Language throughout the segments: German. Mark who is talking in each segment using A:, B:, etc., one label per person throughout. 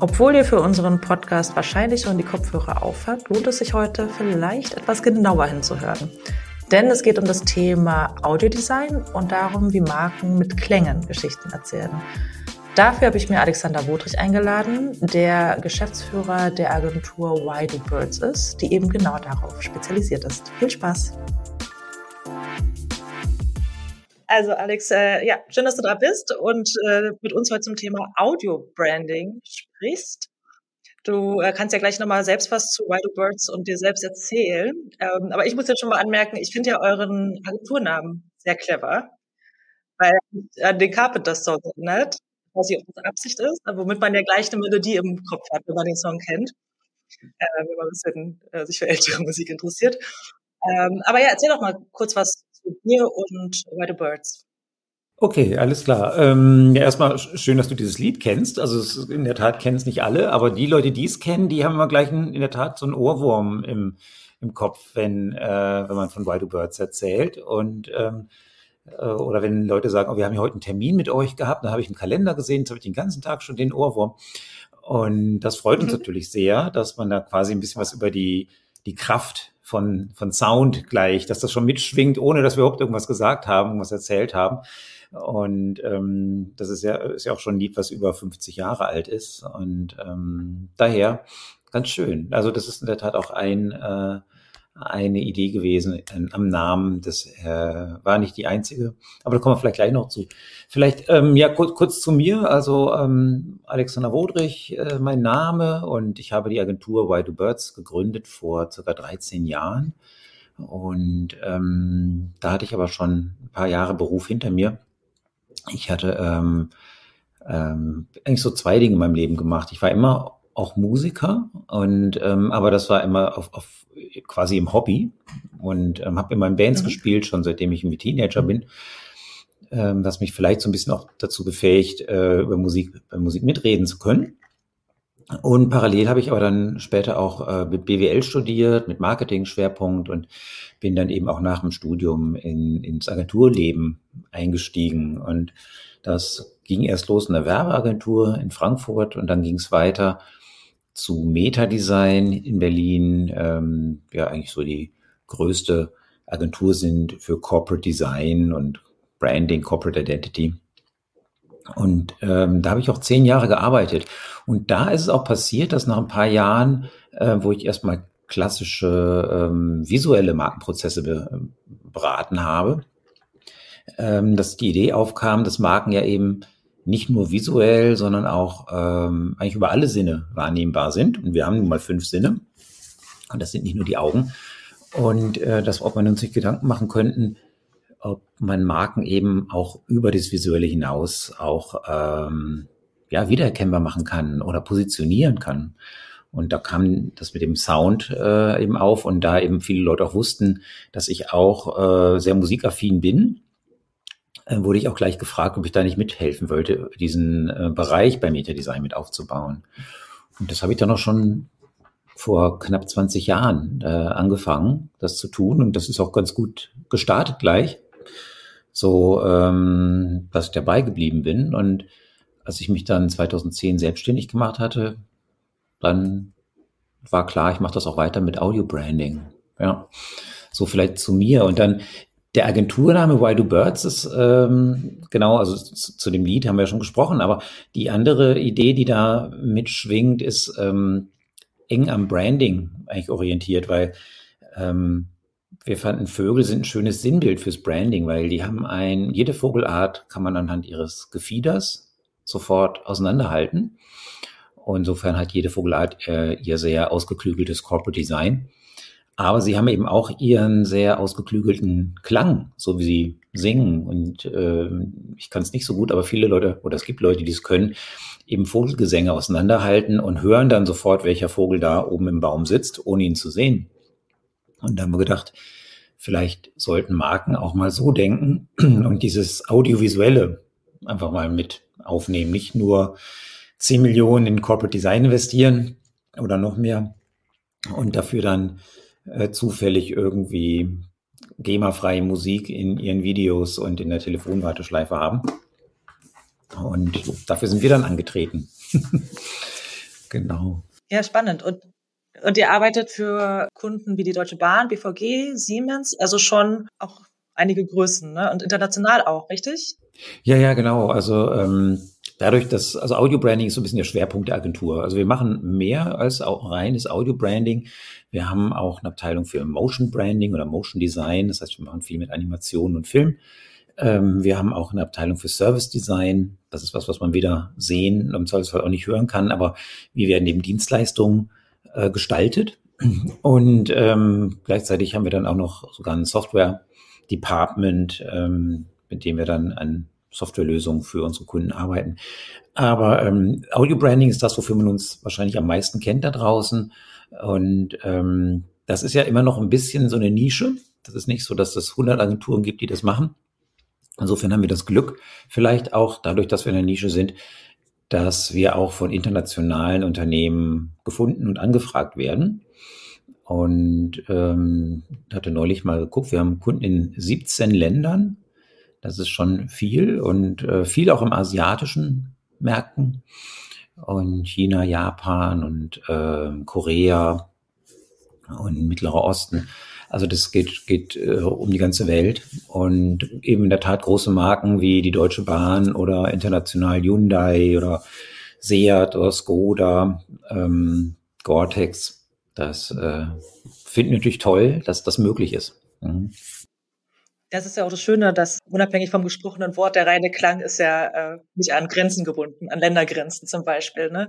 A: Obwohl ihr für unseren Podcast wahrscheinlich schon die Kopfhörer aufhabt, lohnt es sich heute vielleicht etwas genauer hinzuhören. Denn es geht um das Thema Audiodesign und darum, wie Marken mit Klängen Geschichten erzählen. Dafür habe ich mir Alexander Wodrich eingeladen, der Geschäftsführer der Agentur Why Birds ist, die eben genau darauf spezialisiert ist. Viel Spaß! Also Alex, äh, ja, schön, dass du da bist und äh, mit uns heute zum Thema Audio Branding sprichst. Du äh, kannst ja gleich nochmal selbst was zu Do Birds und dir selbst erzählen. Ähm, aber ich muss jetzt schon mal anmerken, ich finde ja euren Agenturnamen sehr clever, weil an den Carpenter Song erinnert weiß nicht, ob das Absicht ist, womit man ja gleich eine Melodie im Kopf hat, wenn man den Song kennt, äh, wenn man ein bisschen äh, sich für ältere Musik interessiert. Ähm, aber ja, erzähl doch mal kurz was dir und Why the Birds.
B: Okay, alles klar. Ähm, ja, erstmal schön, dass du dieses Lied kennst. Also in der Tat kennen es nicht alle, aber die Leute, die es kennen, die haben immer gleich ein, in der Tat so einen Ohrwurm im, im Kopf, wenn, äh, wenn man von Do Birds erzählt. Und ähm, äh, oder wenn Leute sagen, oh, wir haben ja heute einen Termin mit euch gehabt, dann habe ich im Kalender gesehen, jetzt habe ich den ganzen Tag schon den Ohrwurm. Und das freut uns mhm. natürlich sehr, dass man da quasi ein bisschen was über die, die Kraft von, von Sound gleich, dass das schon mitschwingt, ohne dass wir überhaupt irgendwas gesagt haben, was erzählt haben. Und ähm, das ist ja, ist ja auch schon ein Lied, was über 50 Jahre alt ist. Und ähm, daher ganz schön. Also das ist in der Tat auch ein äh, eine Idee gewesen äh, am Namen. Das äh, war nicht die einzige, aber da kommen wir vielleicht gleich noch zu. Vielleicht ähm, ja kurz, kurz zu mir. Also ähm, Alexander Wodrich, äh, mein Name und ich habe die Agentur Why Do Birds gegründet vor circa 13 Jahren. Und ähm, da hatte ich aber schon ein paar Jahre Beruf hinter mir. Ich hatte ähm, ähm, eigentlich so zwei Dinge in meinem Leben gemacht. Ich war immer auch Musiker und ähm, aber das war immer auf, auf quasi im Hobby und ähm, habe immer in Bands mhm. gespielt, schon seitdem ich ein Teenager bin, ähm, was mich vielleicht so ein bisschen auch dazu befähigt, äh, über Musik, bei Musik mitreden zu können. Und parallel habe ich aber dann später auch äh, mit BWL studiert, mit Marketing-Schwerpunkt und bin dann eben auch nach dem Studium in, ins Agenturleben eingestiegen. Und das ging erst los in der Werbeagentur in Frankfurt und dann ging es weiter zu Meta-Design in Berlin, ähm, ja eigentlich so die größte Agentur sind für Corporate Design und Branding, Corporate Identity. Und ähm, da habe ich auch zehn Jahre gearbeitet. Und da ist es auch passiert, dass nach ein paar Jahren, äh, wo ich erstmal klassische ähm, visuelle Markenprozesse be beraten habe, ähm, dass die Idee aufkam, dass Marken ja eben nicht nur visuell, sondern auch ähm, eigentlich über alle Sinne wahrnehmbar sind. Und wir haben nun mal fünf Sinne. Und das sind nicht nur die Augen. Und äh, das, ob man uns sich Gedanken machen könnten, ob man Marken eben auch über das Visuelle hinaus auch ähm, ja, wiedererkennbar machen kann oder positionieren kann. Und da kam das mit dem Sound äh, eben auf und da eben viele Leute auch wussten, dass ich auch äh, sehr musikaffin bin wurde ich auch gleich gefragt, ob ich da nicht mithelfen wollte, diesen äh, Bereich bei Metadesign mit aufzubauen. Und das habe ich dann auch schon vor knapp 20 Jahren äh, angefangen, das zu tun. Und das ist auch ganz gut gestartet gleich. So, ähm, dass ich dabei geblieben bin. Und als ich mich dann 2010 selbstständig gemacht hatte, dann war klar, ich mache das auch weiter mit Audio Branding. Ja, so vielleicht zu mir. Und dann der Agenturname Why Do Birds ist ähm, genau, also zu, zu, dem Lied haben wir ja schon gesprochen, aber die andere Idee, die da mitschwingt, ist ähm, eng am Branding eigentlich orientiert, weil ähm, wir fanden, Vögel sind ein schönes Sinnbild fürs Branding, weil die haben ein, jede Vogelart kann man anhand ihres Gefieders sofort auseinanderhalten. Und insofern hat jede Vogelart äh, ihr sehr ausgeklügeltes Corporate Design. Aber sie haben eben auch ihren sehr ausgeklügelten Klang, so wie sie singen. Und äh, ich kann es nicht so gut, aber viele Leute, oder es gibt Leute, die es können, eben Vogelgesänge auseinanderhalten und hören dann sofort, welcher Vogel da oben im Baum sitzt, ohne ihn zu sehen. Und da haben wir gedacht, vielleicht sollten Marken auch mal so denken und dieses Audiovisuelle einfach mal mit aufnehmen. Nicht nur 10 Millionen in Corporate Design investieren oder noch mehr und dafür dann äh, zufällig irgendwie GEMA-freie Musik in ihren Videos und in der Telefonwarteschleife haben. Und dafür sind wir dann angetreten. Genau.
A: Ja, spannend. Und, und ihr arbeitet für Kunden wie die Deutsche Bahn, BVG, Siemens, also schon auch einige Größen ne? und international auch, richtig?
B: Ja, ja, genau. Also ähm, dadurch, dass, also Audio Branding ist so ein bisschen der Schwerpunkt der Agentur. Also wir machen mehr als auch reines Audio Branding. Wir haben auch eine Abteilung für Motion Branding oder Motion Design. Das heißt, wir machen viel mit Animationen und Film. Ähm, wir haben auch eine Abteilung für Service Design. Das ist was, was man weder sehen und im Zweifelsfall auch nicht hören kann. Aber wie werden eben Dienstleistungen äh, gestaltet? Und ähm, gleichzeitig haben wir dann auch noch sogar ein Software Department, ähm, mit dem wir dann an Softwarelösungen für unsere Kunden arbeiten. Aber ähm, Audio Branding ist das, wofür man uns wahrscheinlich am meisten kennt da draußen. Und ähm, das ist ja immer noch ein bisschen so eine Nische. Das ist nicht so, dass es 100 Agenturen gibt, die das machen. Insofern haben wir das Glück, vielleicht auch dadurch, dass wir in der Nische sind, dass wir auch von internationalen Unternehmen gefunden und angefragt werden. Und ähm, hatte neulich mal geguckt, wir haben Kunden in 17 Ländern. Das ist schon viel und äh, viel auch im asiatischen Märkten und China, Japan und äh, Korea und Mittlerer Osten. Also das geht, geht äh, um die ganze Welt und eben in der Tat große Marken wie die Deutsche Bahn oder international Hyundai oder Seat oder Skoda, ähm, Gore-Tex das äh, finden wir natürlich toll, dass das möglich ist. Mhm.
A: Das ist ja auch das Schöne, dass unabhängig vom gesprochenen Wort, der reine Klang ist ja äh, nicht an Grenzen gebunden, an Ländergrenzen zum Beispiel. Ne?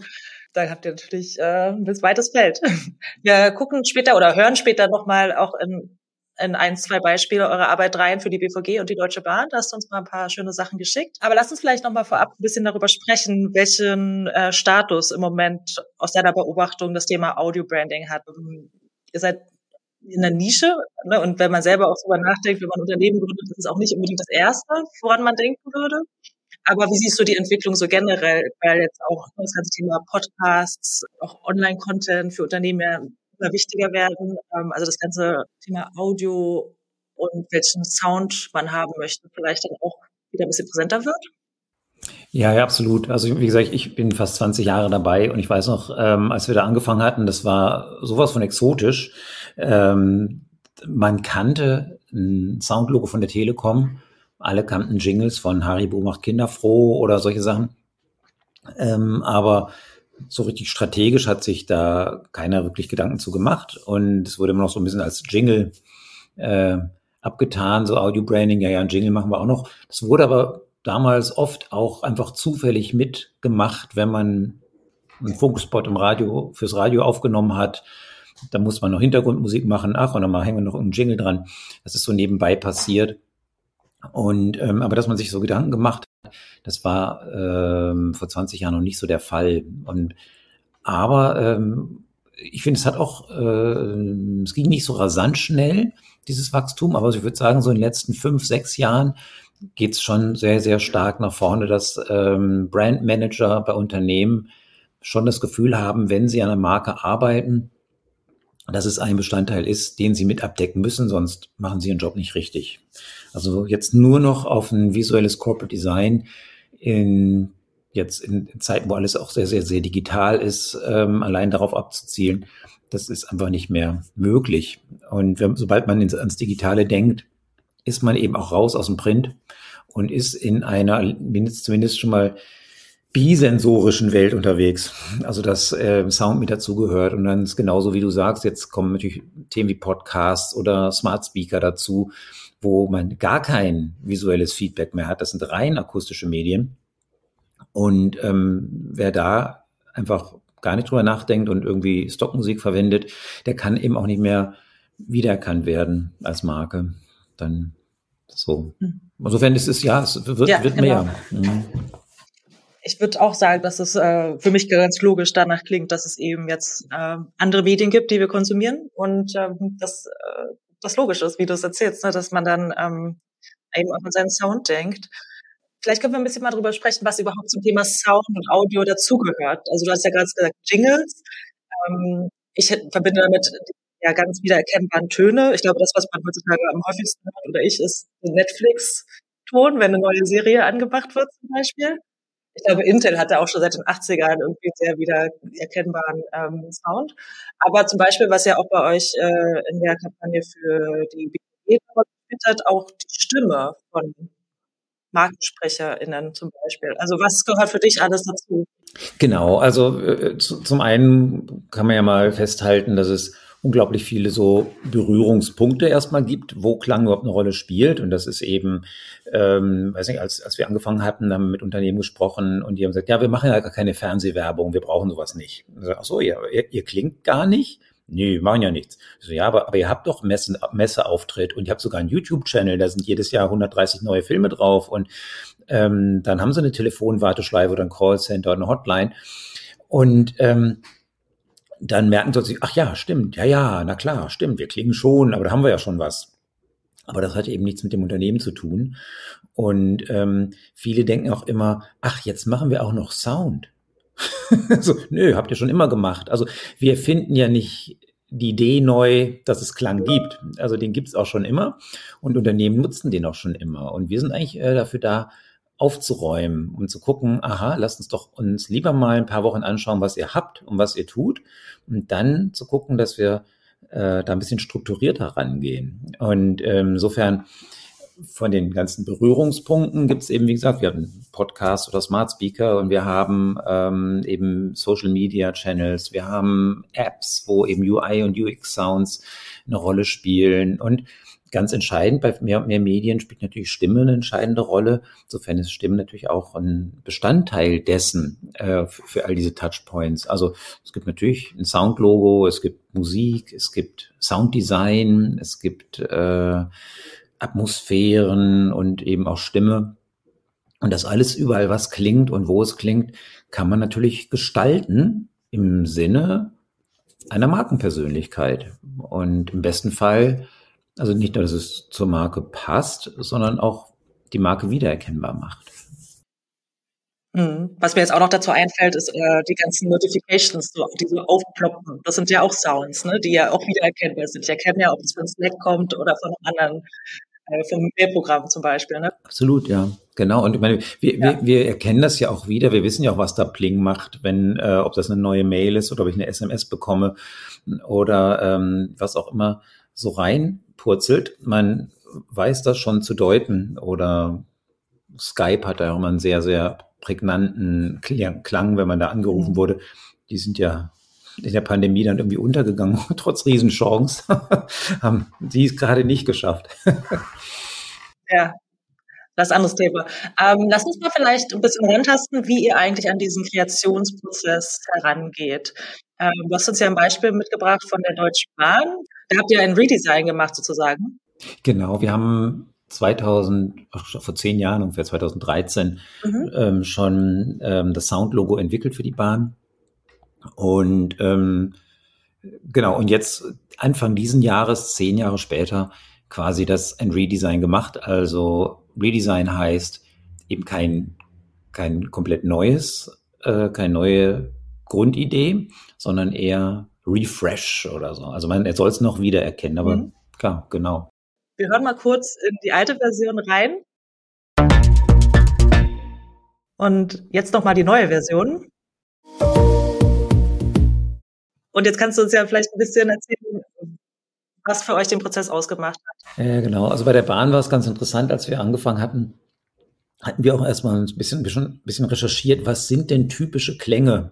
A: Da habt ihr natürlich äh, ein weites Feld. Wir gucken später oder hören später nochmal auch in in ein, zwei Beispiele eurer Arbeit rein für die BVG und die Deutsche Bahn. Da hast du uns mal ein paar schöne Sachen geschickt. Aber lass uns vielleicht noch mal vorab ein bisschen darüber sprechen, welchen äh, Status im Moment aus deiner Beobachtung das Thema Audio Branding hat. Ihr seid in der Nische ne? und wenn man selber auch darüber nachdenkt, wenn man Unternehmen gründet, ist es auch nicht unbedingt das Erste, woran man denken würde. Aber wie siehst du die Entwicklung so generell, weil jetzt auch das ganze Thema Podcasts, auch Online-Content für Unternehmen ja immer wichtiger werden. Ähm, also das ganze Thema Audio und welchen Sound man haben möchte, vielleicht dann auch wieder ein bisschen präsenter wird?
B: Ja, ja, absolut. Also wie gesagt, ich bin fast 20 Jahre dabei und ich weiß noch, ähm, als wir da angefangen hatten, das war sowas von exotisch. Ähm, man kannte ein Soundlogo von der Telekom, alle kannten Jingles von Haribo macht Kinder froh oder solche Sachen. Ähm, aber so richtig strategisch hat sich da keiner wirklich Gedanken zu gemacht und es wurde immer noch so ein bisschen als Jingle äh, abgetan, so Audio Branding, ja, ja, ein Jingle machen wir auch noch. Das wurde aber damals oft auch einfach zufällig mitgemacht, wenn man einen Funkspot im Radio, fürs Radio aufgenommen hat. Da muss man noch Hintergrundmusik machen, ach, und dann mal hängen wir noch einen Jingle dran. Das ist so nebenbei passiert. Und ähm, aber dass man sich so Gedanken gemacht das war ähm, vor 20 Jahren noch nicht so der Fall. Und aber ähm, ich finde, es hat auch, äh, es ging nicht so rasant schnell, dieses Wachstum, aber ich würde sagen, so in den letzten fünf, sechs Jahren geht es schon sehr, sehr stark nach vorne, dass ähm, Brandmanager bei Unternehmen schon das Gefühl haben, wenn sie an einer Marke arbeiten, dass es ein Bestandteil ist, den sie mit abdecken müssen, sonst machen sie ihren Job nicht richtig. Also jetzt nur noch auf ein visuelles Corporate Design in jetzt in Zeiten, wo alles auch sehr, sehr, sehr digital ist, ähm, allein darauf abzuzielen, das ist einfach nicht mehr möglich. Und wenn, sobald man ins, ans Digitale denkt, ist man eben auch raus aus dem Print und ist in einer, zumindest schon mal bisensorischen Welt unterwegs. Also dass äh, Sound mit dazugehört und dann ist genauso wie du sagst, jetzt kommen natürlich Themen wie Podcasts oder Smart Speaker dazu, wo man gar kein visuelles Feedback mehr hat. Das sind rein akustische Medien. Und ähm, wer da einfach gar nicht drüber nachdenkt und irgendwie Stockmusik verwendet, der kann eben auch nicht mehr wiedererkannt werden als Marke. Dann so. Hm. Insofern ist es ja, es wird, ja, wird genau. mehr. Mhm
A: ich würde auch sagen, dass es äh, für mich ganz logisch danach klingt, dass es eben jetzt äh, andere Medien gibt, die wir konsumieren und ähm, das, äh, das logisch ist, wie du es erzählst, ne, dass man dann ähm, eben auch an seinen Sound denkt. Vielleicht können wir ein bisschen mal drüber sprechen, was überhaupt zum Thema Sound und Audio dazugehört. Also du hast ja gerade gesagt Jingles. Ähm, ich verbinde damit ja ganz wiedererkennbaren Töne. Ich glaube, das, was man heutzutage am häufigsten hört oder ich, ist Netflix-Ton, wenn eine neue Serie angebracht wird zum Beispiel ich glaube, Intel hatte auch schon seit den 80ern irgendwie sehr wieder erkennbaren ähm, Sound. Aber zum Beispiel, was ja auch bei euch äh, in der Kampagne für die BG hat, auch die Stimme von MarkensprecherInnen zum Beispiel. Also was gehört für dich alles dazu?
B: Genau, also äh, zu, zum einen kann man ja mal festhalten, dass es unglaublich viele so Berührungspunkte erstmal gibt, wo Klang überhaupt eine Rolle spielt. Und das ist eben, ähm, weiß nicht, als, als wir angefangen hatten, haben wir mit Unternehmen gesprochen und die haben gesagt, ja, wir machen ja gar keine Fernsehwerbung, wir brauchen sowas nicht. So, ach so, ihr, ihr, ihr klingt gar nicht? Nee, wir machen ja nichts. So, ja, aber, aber ihr habt doch Messen, Messeauftritt und ihr habt sogar einen YouTube-Channel, da sind jedes Jahr 130 neue Filme drauf und ähm, dann haben sie eine Telefonwarteschleife oder ein Callcenter oder eine Hotline. Und ähm, dann merken sie, ach ja, stimmt, ja, ja, na klar, stimmt, wir klingen schon, aber da haben wir ja schon was. Aber das hat eben nichts mit dem Unternehmen zu tun. Und ähm, viele denken auch immer, ach, jetzt machen wir auch noch Sound. so, nö, habt ihr schon immer gemacht. Also wir finden ja nicht die Idee neu, dass es Klang gibt. Also den gibt es auch schon immer und Unternehmen nutzen den auch schon immer. Und wir sind eigentlich äh, dafür da, aufzuräumen, um zu gucken, aha, lasst uns doch uns lieber mal ein paar Wochen anschauen, was ihr habt und was ihr tut. Und dann zu gucken, dass wir äh, da ein bisschen strukturierter rangehen. Und ähm, insofern von den ganzen Berührungspunkten gibt es eben, wie gesagt, wir haben Podcast oder Smart Speaker und wir haben ähm, eben Social Media Channels, wir haben Apps, wo eben UI und UX Sounds eine Rolle spielen. Und ganz entscheidend, bei mehr und mehr Medien spielt natürlich Stimme eine entscheidende Rolle. Insofern ist Stimme natürlich auch ein Bestandteil dessen äh, für, für, all diese Touchpoints. Also es gibt natürlich ein Soundlogo, es gibt Musik, es gibt Sounddesign, es gibt äh, Atmosphären und eben auch Stimme. Und das alles überall, was klingt und wo es klingt, kann man natürlich gestalten im Sinne einer Markenpersönlichkeit. Und im besten Fall also nicht nur, dass es zur Marke passt, sondern auch die Marke wiedererkennbar macht.
A: Mhm. Was mir jetzt auch noch dazu einfällt, ist äh, die ganzen Notifications, so, die so aufploppen. Das sind ja auch Sounds, ne, die ja auch wiedererkennbar sind. Ich erkenne ja, ob es von Slack kommt oder von anderen, äh, vom Mailprogramm zum Beispiel. Ne?
B: Absolut, ja. Genau. Und ich meine, wir, ja. wir, wir erkennen das ja auch wieder. Wir wissen ja auch, was da Pling macht, wenn, äh, ob das eine neue Mail ist oder ob ich eine SMS bekomme oder ähm, was auch immer so reinpurzelt. Man weiß das schon zu deuten oder Skype hat da auch immer einen sehr, sehr prägnanten Klang, wenn man da angerufen mhm. wurde. Die sind ja in der Pandemie dann irgendwie untergegangen, trotz Riesenchance. haben die es gerade nicht geschafft.
A: ja, das ist ein anderes Thema. Ähm, lass uns mal vielleicht ein bisschen rantasten, wie ihr eigentlich an diesen Kreationsprozess herangeht. Ähm, du hast uns ja ein Beispiel mitgebracht von der Deutschen Bahn. Da habt ihr ein Redesign gemacht sozusagen.
B: Genau, wir haben 2000, vor zehn Jahren, ungefähr 2013, mhm. ähm, schon ähm, das Soundlogo entwickelt für die Bahn. Und ähm, genau, und jetzt Anfang diesen Jahres, zehn Jahre später, quasi das ein Redesign gemacht. Also Redesign heißt eben kein, kein komplett neues, äh, keine neue Grundidee, sondern eher Refresh oder so. Also man soll es noch wiedererkennen, aber mhm. klar, genau.
A: Wir hören mal kurz in die alte Version rein. Und jetzt noch mal die neue Version. Und jetzt kannst du uns ja vielleicht ein bisschen erzählen, was für euch den Prozess ausgemacht hat.
B: Ja, genau. Also bei der Bahn war es ganz interessant, als wir angefangen hatten, hatten wir auch erstmal ein bisschen, ein bisschen recherchiert, was sind denn typische Klänge,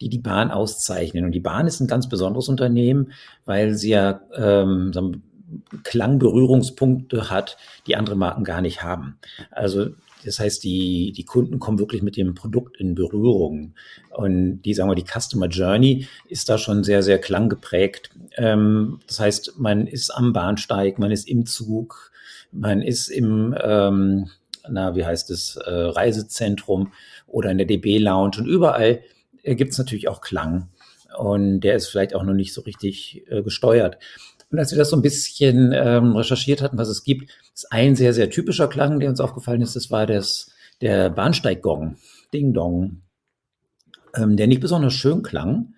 B: die die Bahn auszeichnen. Und die Bahn ist ein ganz besonderes Unternehmen, weil sie ja ähm, Klangberührungspunkte hat, die andere Marken gar nicht haben. Also das heißt, die, die Kunden kommen wirklich mit dem Produkt in Berührung. Und die, sagen wir, die Customer Journey ist da schon sehr, sehr klanggeprägt. Ähm, das heißt, man ist am Bahnsteig, man ist im Zug, man ist im, ähm, na, wie heißt es, äh, Reisezentrum oder in der DB Lounge und überall äh, gibt es natürlich auch Klang. Und der ist vielleicht auch noch nicht so richtig äh, gesteuert. Und als wir das so ein bisschen ähm, recherchiert hatten, was es gibt, ist ein sehr, sehr typischer Klang, der uns aufgefallen ist, das war das, der Bahnsteiggong, Ding Dong, ähm, der nicht besonders schön klang,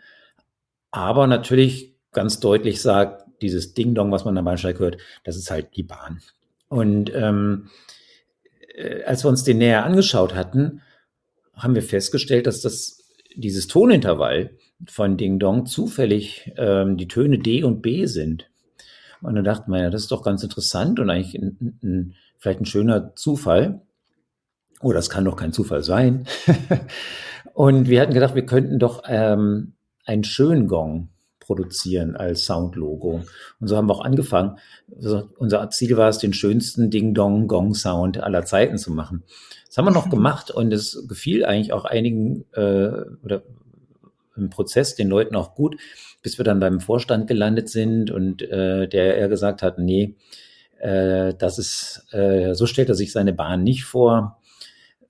B: aber natürlich ganz deutlich sagt, dieses Ding Dong, was man am Bahnsteig hört, das ist halt die Bahn. Und ähm, äh, als wir uns den näher angeschaut hatten, haben wir festgestellt, dass das dieses Tonintervall von Ding Dong zufällig ähm, die Töne D und B sind. Und dann dachte man, ja, das ist doch ganz interessant und eigentlich ein, ein, vielleicht ein schöner Zufall. Oder es kann doch kein Zufall sein. und wir hatten gedacht, wir könnten doch ähm, einen schönen Gong produzieren als Soundlogo. Und so haben wir auch angefangen. Unser Ziel war es, den schönsten Ding-Dong-Gong-Sound aller Zeiten zu machen. Das haben wir noch gemacht und es gefiel eigentlich auch einigen äh, oder im Prozess den Leuten auch gut, bis wir dann beim Vorstand gelandet sind und äh, der er gesagt hat, nee, äh, das ist, äh, so stellt er sich seine Bahn nicht vor.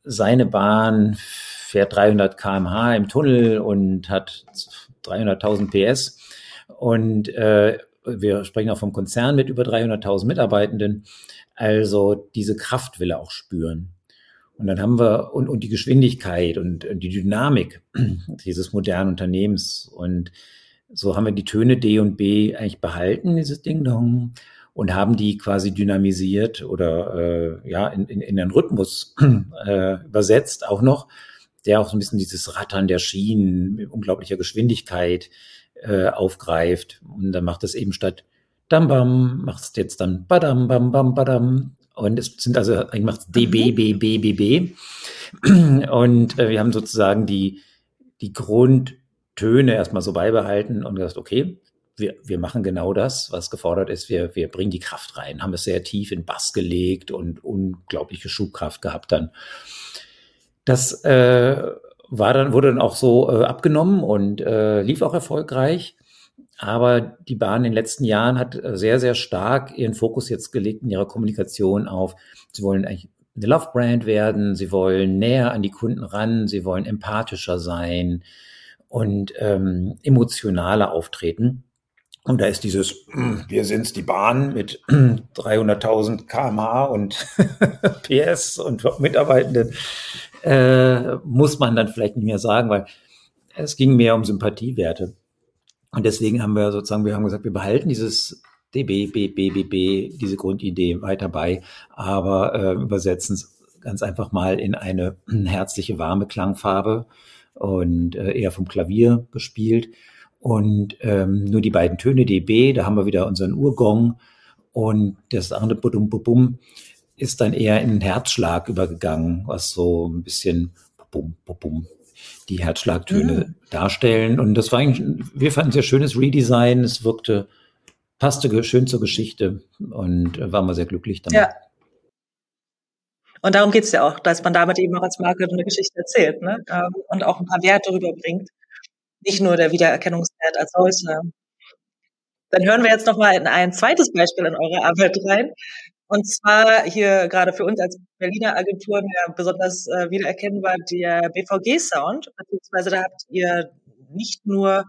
B: Seine Bahn fährt 300 kmh im Tunnel und hat 300.000 PS. Und äh, wir sprechen auch vom Konzern mit über 300.000 Mitarbeitenden. Also diese Kraft will er auch spüren. Und dann haben wir, und, und die Geschwindigkeit und, und die Dynamik dieses modernen Unternehmens. Und so haben wir die Töne D und B eigentlich behalten, dieses Ding Dong, und haben die quasi dynamisiert oder äh, ja in, in, in einen Rhythmus äh, übersetzt auch noch, der auch so ein bisschen dieses Rattern der Schienen mit unglaublicher Geschwindigkeit äh, aufgreift. Und dann macht es eben statt Dam Bam, macht es jetzt dann Badam Bam Bam Badam. Und es sind also, eigentlich macht es DB, B, B, B, B. Und äh, wir haben sozusagen die, die Grundtöne erstmal so beibehalten und gesagt, okay, wir, wir machen genau das, was gefordert ist. Wir, wir bringen die Kraft rein, haben es sehr tief in Bass gelegt und unglaubliche Schubkraft gehabt dann. Das äh, war dann, wurde dann auch so äh, abgenommen und äh, lief auch erfolgreich. Aber die Bahn in den letzten Jahren hat äh, sehr, sehr stark ihren Fokus jetzt gelegt in ihrer Kommunikation auf, sie wollen eigentlich eine Love-Brand werden, sie wollen näher an die Kunden ran, sie wollen empathischer sein und ähm, emotionaler auftreten. Und da ist dieses, wir sind's die Bahn mit 300.000 kmh und PS und Mitarbeitenden, äh, muss man dann vielleicht nicht mehr sagen, weil es ging mehr um Sympathiewerte. Und deswegen haben wir sozusagen, wir haben gesagt, wir behalten dieses DB, B, B, B, B, diese Grundidee weiter bei, aber äh, übersetzen es ganz einfach mal in eine herzliche, warme Klangfarbe und äh, eher vom Klavier gespielt. Und ähm, nur die beiden Töne DB, da haben wir wieder unseren Urgong und das andere Budum Bum ist dann eher in den Herzschlag übergegangen, was so ein bisschen bum, bum, bum, die Herzschlagtöne mhm. darstellen. Und das war eigentlich, wir fanden ein sehr schönes Redesign. Es wirkte, passte schön zur Geschichte und waren wir sehr glücklich damit. Ja.
A: Und darum geht's ja auch, dass man damit eben auch als Marke eine Geschichte erzählt ne? Ähm, und auch ein paar Werte rüberbringt. Nicht nur der Wiedererkennungswert als solcher. Dann hören wir jetzt noch mal in ein zweites Beispiel in eure Arbeit rein. Und zwar hier gerade für uns als Berliner Agenturen ja besonders äh, wiedererkennbar der BVG-Sound, beziehungsweise da habt ihr nicht nur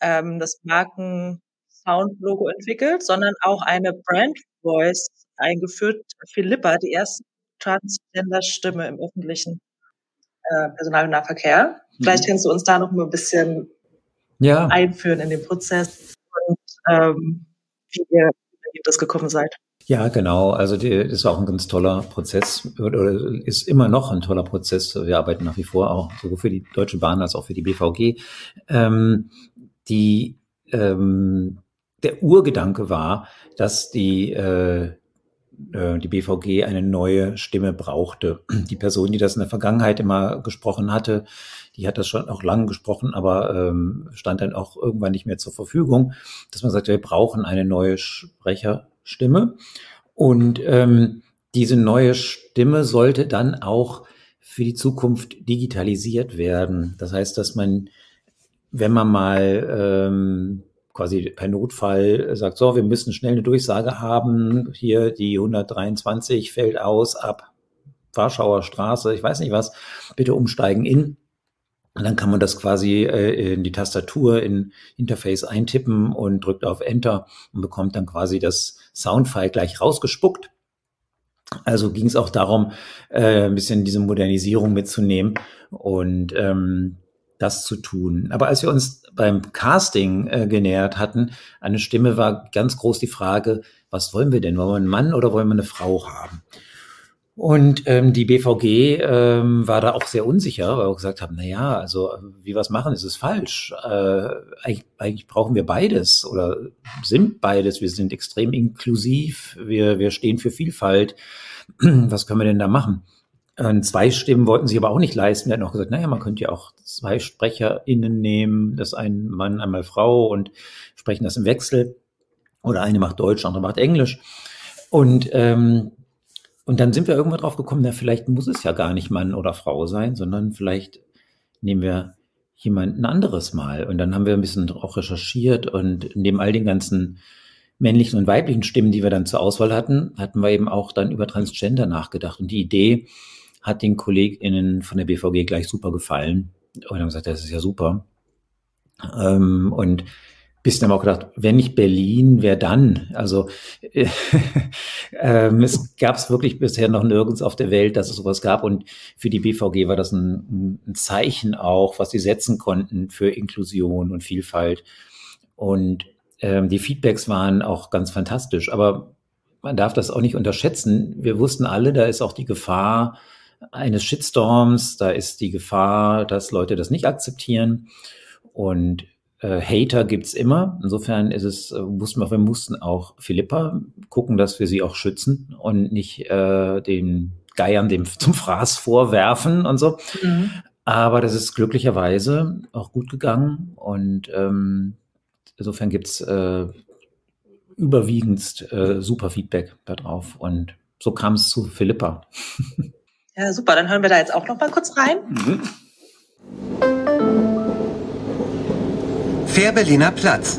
A: ähm, das Marken-Sound-Logo entwickelt, sondern auch eine Brand-Voice eingeführt, Philippa, die erste Transgender-Stimme im öffentlichen äh, Personalnahverkehr. Mhm. Vielleicht kannst du uns da noch mal ein bisschen ja. einführen in den Prozess und ähm, wie ihr das gekommen seid.
B: Ja, genau. Also die, das war auch ein ganz toller Prozess oder ist immer noch ein toller Prozess. Wir arbeiten nach wie vor auch sowohl für die Deutsche Bahn als auch für die BVG. Ähm, die ähm, der Urgedanke war, dass die äh, äh die BVG eine neue Stimme brauchte. Die Person, die das in der Vergangenheit immer gesprochen hatte, die hat das schon auch lange gesprochen, aber ähm, stand dann auch irgendwann nicht mehr zur Verfügung, dass man sagt, wir brauchen eine neue Sprecher, Stimme. Und ähm, diese neue Stimme sollte dann auch für die Zukunft digitalisiert werden. Das heißt, dass man, wenn man mal ähm, quasi per Notfall sagt, so, wir müssen schnell eine Durchsage haben, hier die 123 fällt aus ab Warschauer Straße, ich weiß nicht was, bitte umsteigen in. Und dann kann man das quasi äh, in die Tastatur in Interface eintippen und drückt auf Enter und bekommt dann quasi das Soundfile gleich rausgespuckt. Also ging es auch darum, äh, ein bisschen diese Modernisierung mitzunehmen und ähm, das zu tun. Aber als wir uns beim Casting äh, genähert hatten, eine Stimme war ganz groß die Frage, was wollen wir denn? Wollen wir einen Mann oder wollen wir eine Frau haben? Und ähm, die BVG ähm, war da auch sehr unsicher, weil wir gesagt haben, na ja, also wie wir es machen, ist es falsch. Äh, eigentlich, eigentlich brauchen wir beides oder sind beides. Wir sind extrem inklusiv, wir, wir stehen für Vielfalt. Was können wir denn da machen? Und zwei Stimmen wollten sich aber auch nicht leisten. Wir hatten auch gesagt, naja, man könnte ja auch zwei SprecherInnen nehmen, das ein Mann, einmal Frau und sprechen das im Wechsel. Oder eine macht Deutsch, andere macht Englisch. Und ähm, und dann sind wir irgendwann drauf gekommen, na, vielleicht muss es ja gar nicht Mann oder Frau sein, sondern vielleicht nehmen wir jemanden anderes mal. Und dann haben wir ein bisschen auch recherchiert und neben all den ganzen männlichen und weiblichen Stimmen, die wir dann zur Auswahl hatten, hatten wir eben auch dann über Transgender nachgedacht. Und die Idee hat den KollegInnen von der BVG gleich super gefallen. Und haben gesagt, das ist ja super. Ähm, und bisschen aber auch gedacht, wenn nicht Berlin, wer dann? Also äh, ähm, es gab es wirklich bisher noch nirgends auf der Welt, dass es sowas gab. Und für die BVG war das ein, ein Zeichen auch, was sie setzen konnten für Inklusion und Vielfalt. Und ähm, die Feedbacks waren auch ganz fantastisch. Aber man darf das auch nicht unterschätzen. Wir wussten alle, da ist auch die Gefahr eines Shitstorms, da ist die Gefahr, dass Leute das nicht akzeptieren. Und äh, Hater gibt's immer. Insofern ist es, äh, mussten wir, wir mussten auch Philippa gucken, dass wir sie auch schützen und nicht äh, den Geiern dem zum Fraß vorwerfen und so. Mhm. Aber das ist glücklicherweise auch gut gegangen und ähm, insofern gibt's äh, überwiegend äh, super Feedback darauf und so kam es zu Philippa.
A: Ja, super. Dann hören wir da jetzt auch noch mal kurz rein. Mhm.
C: Fährberliner Platz.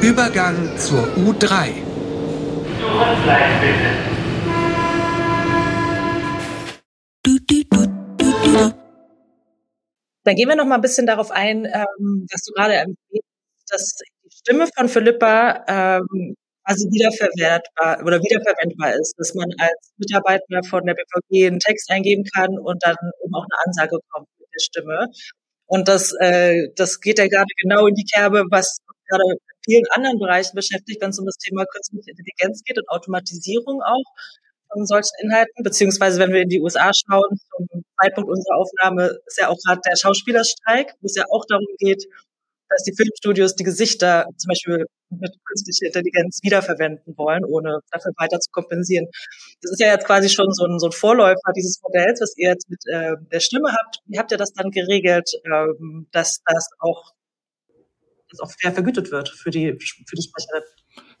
C: Übergang zur U3.
A: Dann gehen wir noch mal ein bisschen darauf ein, ähm, was du gerade erwähnt dass die Stimme von Philippa ähm, quasi wiederverwertbar oder wiederverwendbar ist, dass man als Mitarbeiter von der BVG einen Text eingeben kann und dann eben auch eine Ansage kommt mit der Stimme. Und das, äh, das geht ja gerade genau in die Kerbe, was gerade in vielen anderen Bereichen beschäftigt, wenn es um das Thema künstliche Intelligenz geht und Automatisierung auch von solchen Inhalten, beziehungsweise wenn wir in die USA schauen, zum Zeitpunkt unserer Aufnahme ist ja auch gerade der Schauspielerstreik, wo es ja auch darum geht, dass die Filmstudios die Gesichter zum Beispiel mit künstlicher Intelligenz wiederverwenden wollen, ohne dafür weiter zu kompensieren. Das ist ja jetzt quasi schon so ein, so ein Vorläufer dieses Modells, was ihr jetzt mit äh, der Stimme habt. Wie habt ihr das dann geregelt, ähm, dass das auch, dass auch fair vergütet wird für die, für die Sprecherin?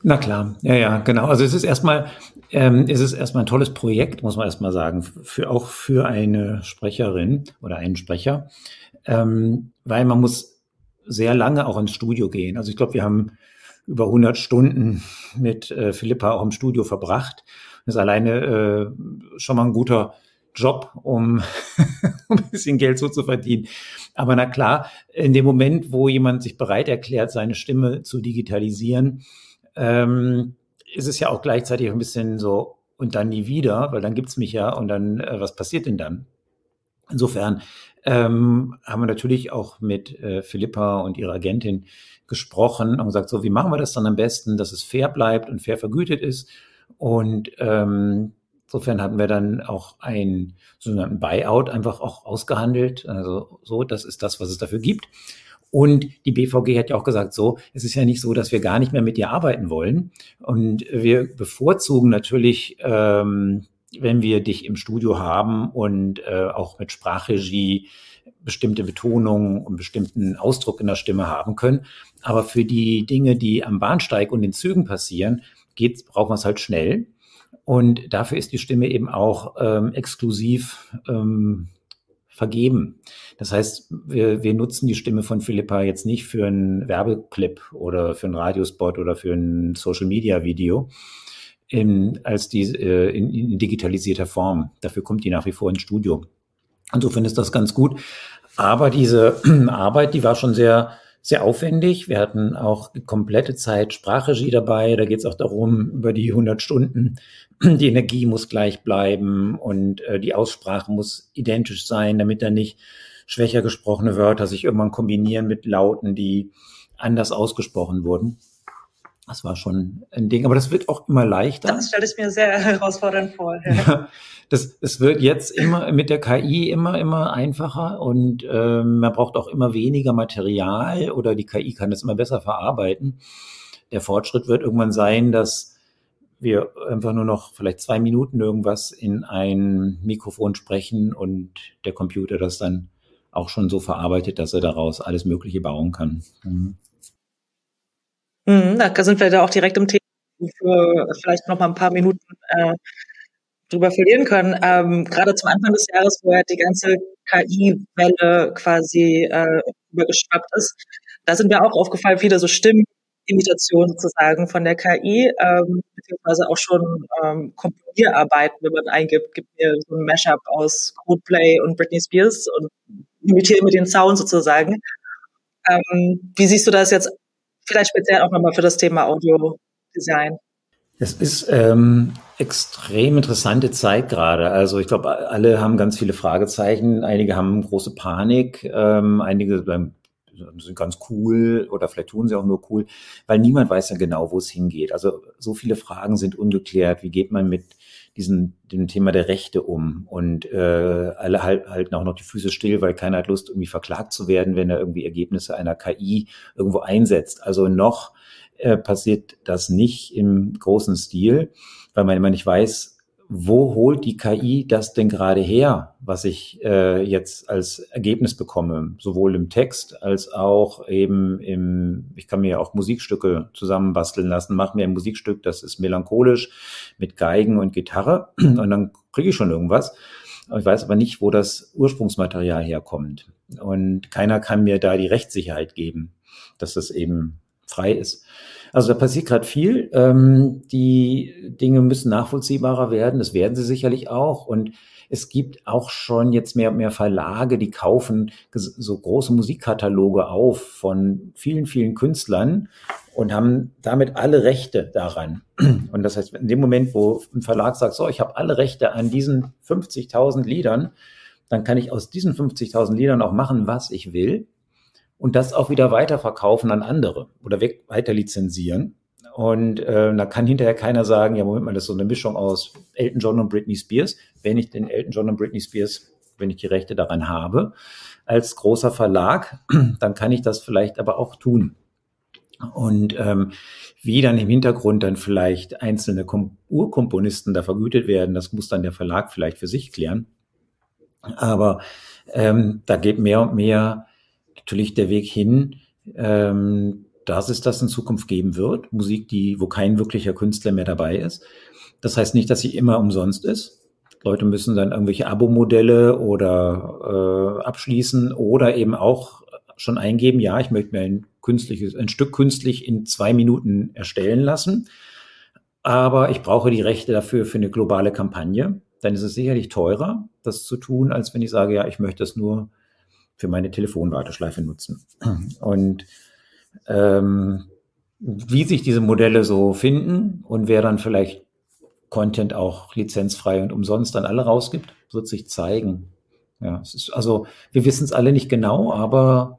B: Na klar, ja, ja, genau. Also es ist erstmal, ähm, es ist erstmal ein tolles Projekt, muss man erstmal sagen, für auch für eine Sprecherin oder einen Sprecher, ähm, weil man muss sehr lange auch ins Studio gehen. Also ich glaube, wir haben über 100 Stunden mit äh, Philippa auch im Studio verbracht. Das ist alleine äh, schon mal ein guter Job, um, ein bisschen Geld so zu verdienen. Aber na klar, in dem Moment, wo jemand sich bereit erklärt, seine Stimme zu digitalisieren, ähm, ist es ja auch gleichzeitig ein bisschen so, und dann nie wieder, weil dann gibt's mich ja und dann, äh, was passiert denn dann? Insofern ähm, haben wir natürlich auch mit äh, Philippa und ihrer Agentin gesprochen und gesagt, so, wie machen wir das dann am besten, dass es fair bleibt und fair vergütet ist. Und ähm, insofern hatten wir dann auch einen sogenannten Buyout einfach auch ausgehandelt. Also so, das ist das, was es dafür gibt. Und die BVG hat ja auch gesagt, so, es ist ja nicht so, dass wir gar nicht mehr mit dir arbeiten wollen. Und wir bevorzugen natürlich ähm, wenn wir dich im Studio haben und äh, auch mit Sprachregie bestimmte Betonungen und bestimmten Ausdruck in der Stimme haben können. Aber für die Dinge, die am Bahnsteig und in Zügen passieren, geht's, brauchen wir es halt schnell. Und dafür ist die Stimme eben auch ähm, exklusiv ähm, vergeben. Das heißt, wir, wir nutzen die Stimme von Philippa jetzt nicht für einen Werbeclip oder für einen Radiospot oder für ein Social-Media-Video, in, als die äh, in, in digitalisierter Form. Dafür kommt die nach wie vor ins Studio. Insofern ist das ganz gut. Aber diese Arbeit, die war schon sehr, sehr aufwendig. Wir hatten auch komplette Zeit Sprachregie dabei. Da geht es auch darum, über die 100 Stunden, die Energie muss gleich bleiben und äh, die Aussprache muss identisch sein, damit da nicht schwächer gesprochene Wörter sich irgendwann kombinieren mit Lauten, die anders ausgesprochen wurden. Das war schon ein Ding, aber das wird auch immer leichter.
A: Das stelle ich mir sehr herausfordernd vor.
B: Ja, das, es wird jetzt immer mit der KI immer, immer einfacher und ähm, man braucht auch immer weniger Material oder die KI kann das immer besser verarbeiten. Der Fortschritt wird irgendwann sein, dass wir einfach nur noch vielleicht zwei Minuten irgendwas in ein Mikrofon sprechen und der Computer das dann auch schon so verarbeitet, dass er daraus alles Mögliche bauen kann. Mhm.
A: Mhm, da sind wir da auch direkt im Thema, für vielleicht noch mal ein paar Minuten äh, drüber verlieren können. Ähm, gerade zum Anfang des Jahres, wo ja die ganze KI-Welle quasi äh, übergeschwappt ist, da sind mir auch aufgefallen, viele so Stimmenimitationen sozusagen von der KI, ähm, beziehungsweise auch schon ähm, Komponierarbeiten, wenn man eingibt, gibt mir so ein Mashup aus Codeplay und Britney Spears und imitiere mit den Sound sozusagen. Ähm, wie siehst du das jetzt vielleicht speziell auch nochmal für das Thema Audio-Design.
B: Es ist ähm, extrem interessante Zeit gerade. Also ich glaube, alle haben ganz viele Fragezeichen. Einige haben große Panik. Ähm, einige sind ganz cool oder vielleicht tun sie auch nur cool, weil niemand weiß ja genau, wo es hingeht. Also so viele Fragen sind ungeklärt. Wie geht man mit diesem dem Thema der Rechte um? Und äh, alle halt, halten auch noch die Füße still, weil keiner hat Lust, irgendwie verklagt zu werden, wenn er irgendwie Ergebnisse einer KI irgendwo einsetzt. Also noch äh, passiert das nicht im großen Stil, weil man immer nicht weiß, wo holt die KI das denn gerade her, was ich äh, jetzt als Ergebnis bekomme, sowohl im Text als auch eben im, ich kann mir auch Musikstücke zusammenbasteln lassen, mache mir ein Musikstück, das ist melancholisch mit Geigen und Gitarre und dann kriege ich schon irgendwas. Ich weiß aber nicht, wo das Ursprungsmaterial herkommt. Und keiner kann mir da die Rechtssicherheit geben, dass das eben frei ist. Also da passiert gerade viel. Ähm, die Dinge müssen nachvollziehbarer werden. Das werden sie sicherlich auch. Und es gibt auch schon jetzt mehr und mehr Verlage, die kaufen so große Musikkataloge auf von vielen, vielen Künstlern und haben damit alle Rechte daran. Und das heißt, in dem Moment, wo ein Verlag sagt, so, ich habe alle Rechte an diesen 50.000 Liedern, dann kann ich aus diesen 50.000 Liedern auch machen, was ich will und das auch wieder weiterverkaufen an andere oder weg, weiter lizenzieren. Und äh, da kann hinterher keiner sagen, ja, Moment mal, das ist so eine Mischung aus Elton John und Britney Spears. Wenn ich den Elton John und Britney Spears, wenn ich die Rechte daran habe, als großer Verlag, dann kann ich das vielleicht aber auch tun. Und ähm, wie dann im Hintergrund dann vielleicht einzelne Kom Urkomponisten da vergütet werden, das muss dann der Verlag vielleicht für sich klären. Aber ähm, da geht mehr und mehr natürlich der Weg hin, ähm, dass es das in Zukunft geben wird. Musik, die, wo kein wirklicher Künstler mehr dabei ist. Das heißt nicht, dass sie immer umsonst ist. Leute müssen dann irgendwelche Abo-Modelle oder äh, abschließen oder eben auch schon eingeben, ja, ich möchte mir ein künstliches, ein Stück künstlich in zwei Minuten erstellen lassen. Aber ich brauche die Rechte dafür für eine globale Kampagne. Dann ist es sicherlich teurer, das zu tun, als wenn ich sage, ja, ich möchte das nur für meine Telefonwarteschleife nutzen. Und ähm, wie sich diese Modelle so finden und wer dann vielleicht Content auch lizenzfrei und umsonst an alle rausgibt, wird sich zeigen. Ja, es ist, also wir wissen es alle nicht genau, aber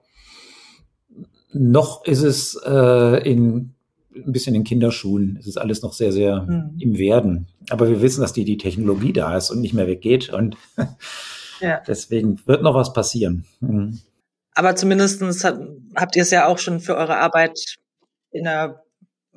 B: noch ist es äh, in ein bisschen in Kinderschuhen. Es ist alles noch sehr, sehr mhm. im Werden. Aber wir wissen, dass die, die Technologie da ist und nicht mehr weggeht. Und Ja. Deswegen wird noch was passieren. Mhm.
A: Aber zumindestens hat, habt ihr es ja auch schon für eure Arbeit in einer,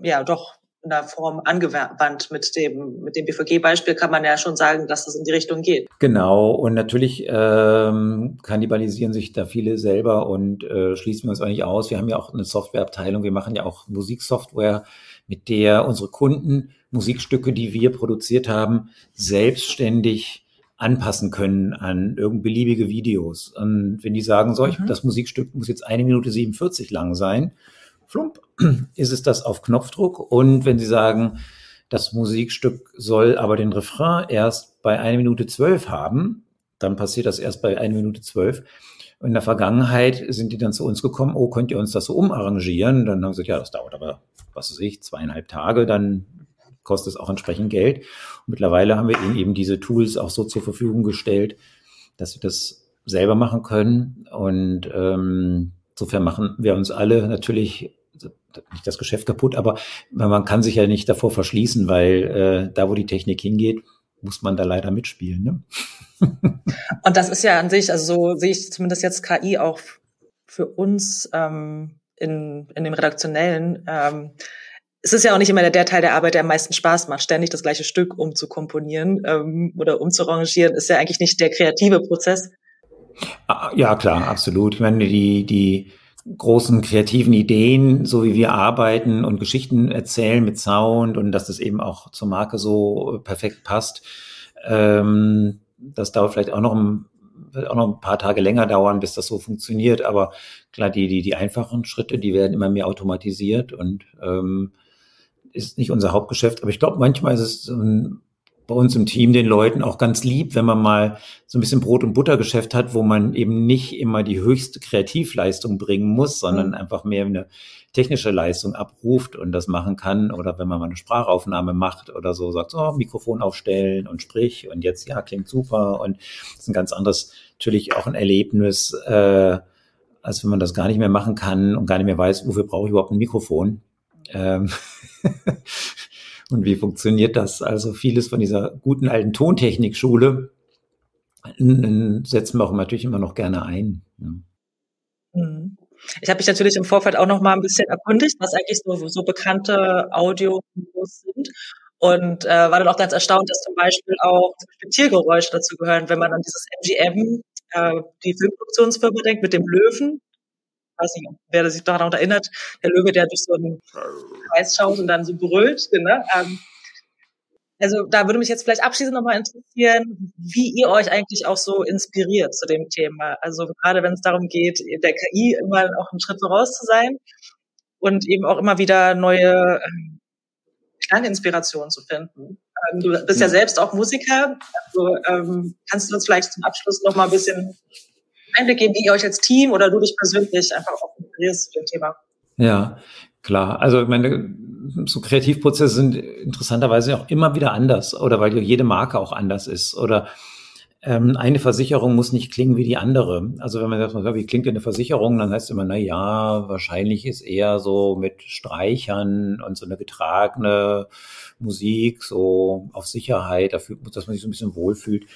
A: ja, doch in einer Form angewandt mit dem, mit dem BVG-Beispiel kann man ja schon sagen, dass es in die Richtung geht.
B: Genau. Und natürlich ähm, kannibalisieren sich da viele selber und äh, schließen wir uns auch nicht aus. Wir haben ja auch eine Softwareabteilung. Wir machen ja auch Musiksoftware, mit der unsere Kunden Musikstücke, die wir produziert haben, selbstständig anpassen können an irgend beliebige Videos. Und wenn die sagen, so, ich, mhm. das Musikstück muss jetzt eine Minute 47 lang sein, flump, ist es das auf Knopfdruck. Und wenn sie sagen, das Musikstück soll aber den Refrain erst bei eine Minute zwölf haben, dann passiert das erst bei eine Minute zwölf. In der Vergangenheit sind die dann zu uns gekommen, oh, könnt ihr uns das so umarrangieren? Dann haben sie gesagt, ja, das dauert aber, was weiß ich, zweieinhalb Tage, dann kostet es auch entsprechend Geld. Und mittlerweile haben wir ihnen eben diese Tools auch so zur Verfügung gestellt, dass sie das selber machen können. Und ähm, insofern machen wir uns alle natürlich nicht das Geschäft kaputt, aber man kann sich ja nicht davor verschließen, weil äh, da, wo die Technik hingeht, muss man da leider mitspielen. Ne?
A: Und das ist ja an sich, also so sehe ich zumindest jetzt KI auch für uns ähm, in, in dem Redaktionellen. Ähm, es ist ja auch nicht immer der, Teil der Arbeit, der am meisten Spaß macht, ständig das gleiche Stück umzukomponieren ähm, oder umzurangieren, ist ja eigentlich nicht der kreative Prozess.
B: Ah, ja, klar, absolut. Ich meine, die, die großen kreativen Ideen, so wie wir arbeiten und Geschichten erzählen mit Sound und dass das eben auch zur Marke so perfekt passt, ähm, das dauert vielleicht auch noch ein, wird auch noch ein paar Tage länger dauern, bis das so funktioniert. Aber klar, die, die, die einfachen Schritte, die werden immer mehr automatisiert und ähm, ist nicht unser Hauptgeschäft, aber ich glaube, manchmal ist es ähm, bei uns im Team den Leuten auch ganz lieb, wenn man mal so ein bisschen Brot- und Buttergeschäft hat, wo man eben nicht immer die höchste Kreativleistung bringen muss, sondern mhm. einfach mehr eine technische Leistung abruft und das machen kann. Oder wenn man mal eine Sprachaufnahme macht oder so, sagt, so, Mikrofon aufstellen und sprich und jetzt, ja, klingt super. Und das ist ein ganz anderes, natürlich auch ein Erlebnis, äh, als wenn man das gar nicht mehr machen kann und gar nicht mehr weiß, wofür brauche ich überhaupt ein Mikrofon. Ähm und wie funktioniert das? Also vieles von dieser guten alten Tontechnikschule setzen wir auch natürlich immer noch gerne ein. Ja.
A: Mhm. Ich habe mich natürlich im Vorfeld auch noch mal ein bisschen erkundigt, was eigentlich so, so bekannte Audio sind und äh, war dann auch ganz erstaunt, dass zum Beispiel auch Tiergeräusche dazu gehören, wenn man an dieses MGM, äh, die Filmproduktionsfirma denkt, mit dem Löwen, weiß nicht, wer sich daran erinnert, der Löwe, der durch so einen Kreis schaut und dann so brüllt. Ne? Ähm, also da würde mich jetzt vielleicht abschließend nochmal interessieren, wie ihr euch eigentlich auch so inspiriert zu dem Thema. Also gerade wenn es darum geht, der KI immer auch einen Schritt voraus zu sein und eben auch immer wieder neue ähm, Klanginspirationen zu finden. Ähm, du bist ja selbst auch Musiker, also ähm, kannst du uns vielleicht zum Abschluss nochmal ein bisschen Einblick geben, wie ihr euch als Team oder du dich persönlich einfach auch inspirierst zu dem Thema.
B: Ja, klar. Also ich meine, so Kreativprozesse sind interessanterweise auch immer wieder anders oder weil jede Marke auch anders ist oder ähm, eine Versicherung muss nicht klingen wie die andere. Also wenn man sagt, wie klingt eine Versicherung, dann heißt es immer, na ja, wahrscheinlich ist eher so mit Streichern und so eine getragene Musik, so auf Sicherheit, dafür, dass man sich so ein bisschen wohlfühlt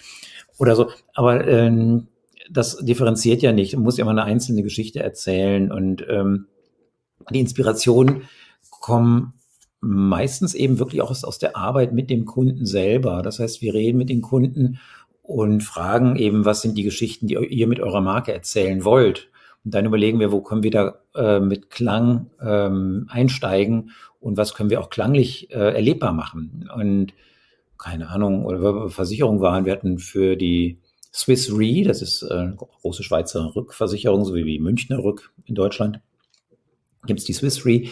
B: oder so. Aber ähm, das differenziert ja nicht. Man muss ja immer eine einzelne Geschichte erzählen und ähm, die Inspirationen kommen meistens eben wirklich auch aus, aus der Arbeit mit dem Kunden selber. Das heißt, wir reden mit den Kunden und fragen eben, was sind die Geschichten, die ihr mit eurer Marke erzählen wollt. Und dann überlegen wir, wo können wir da äh, mit Klang ähm, einsteigen und was können wir auch klanglich äh, erlebbar machen. Und keine Ahnung, oder Versicherung waren, wir hatten für die Swiss Re, das ist äh, eine große Schweizer Rückversicherung, so wie die Münchner Rück in Deutschland, gibt es die Swiss Re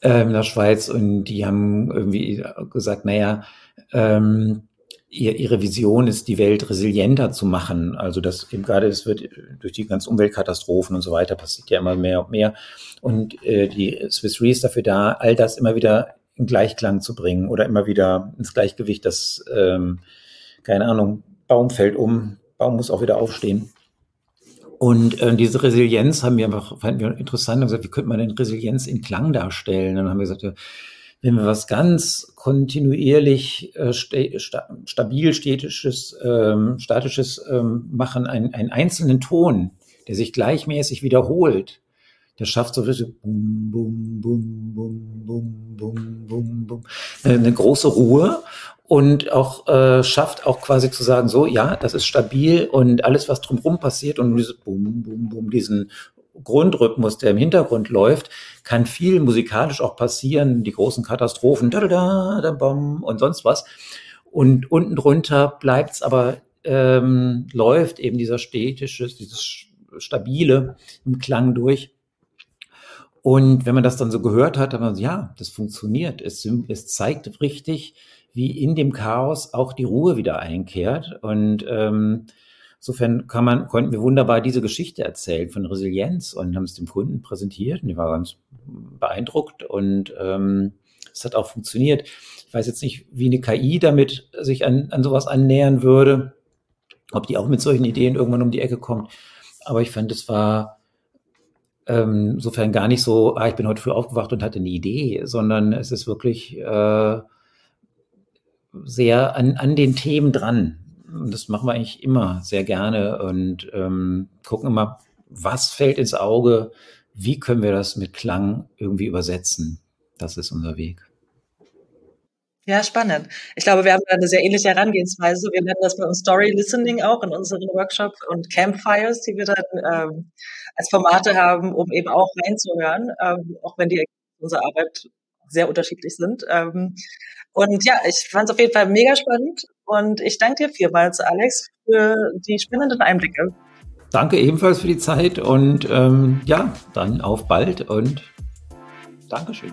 B: äh, in der Schweiz und die haben irgendwie gesagt, naja, ähm, ihr, ihre Vision ist, die Welt resilienter zu machen. Also das eben gerade, es wird durch die ganzen Umweltkatastrophen und so weiter passiert ja immer mehr und mehr. Und äh, die Swiss Re ist dafür da, all das immer wieder in Gleichklang zu bringen oder immer wieder ins Gleichgewicht, das, ähm, keine Ahnung, Baum fällt um, Baum muss auch wieder aufstehen. Und äh, diese Resilienz haben wir einfach, fanden wir interessant, haben gesagt, wie könnte man denn Resilienz in Klang darstellen? Und dann haben wir gesagt, wenn wir was ganz kontinuierlich äh, sta stabil statisches, ähm, statisches ähm, machen, einen, einen einzelnen Ton, der sich gleichmäßig wiederholt, der schafft so richtig bum, bum, bum, bum, bum, bum, bum, bum, eine große Ruhe und auch äh, schafft auch quasi zu sagen, so, ja, das ist stabil und alles, was drumherum passiert und dieses Bum, Bum, Bum, diesen Grundrhythmus, der im Hintergrund läuft, kann viel musikalisch auch passieren, die großen Katastrophen, da, da, da, bam, und sonst was. Und unten drunter bleibt's aber, ähm, läuft eben dieser stätische, dieses stabile im Klang durch. Und wenn man das dann so gehört hat, dann man, ja, das funktioniert. Es, es zeigt richtig, wie in dem Chaos auch die Ruhe wieder einkehrt. Und ähm, insofern kann man, konnten wir wunderbar diese Geschichte erzählen von Resilienz und haben es dem Kunden präsentiert und die war ganz beeindruckt und ähm, es hat auch funktioniert. Ich weiß jetzt nicht, wie eine KI damit sich an, an sowas annähern würde, ob die auch mit solchen Ideen irgendwann um die Ecke kommt. Aber ich fand, es war ähm, insofern gar nicht so, ah, ich bin heute früh aufgewacht und hatte eine Idee, sondern es ist wirklich äh, sehr an, an den Themen dran. Und das machen wir eigentlich immer sehr gerne und ähm, gucken immer, was fällt ins Auge, wie können wir das mit Klang irgendwie übersetzen. Das ist unser Weg.
A: Ja, spannend. Ich glaube, wir haben da eine sehr ähnliche Herangehensweise. Wir nennen das bei uns Story Listening auch in unseren Workshops und Campfires, die wir dann ähm, als Formate haben, um eben auch reinzuhören, ähm, auch wenn die unsere Arbeit sehr unterschiedlich sind. Ähm, und ja, ich fand es auf jeden Fall mega spannend und ich danke dir vielmals, Alex, für die spannenden Einblicke.
B: Danke ebenfalls für die Zeit und ähm, ja, dann auf bald und Dankeschön.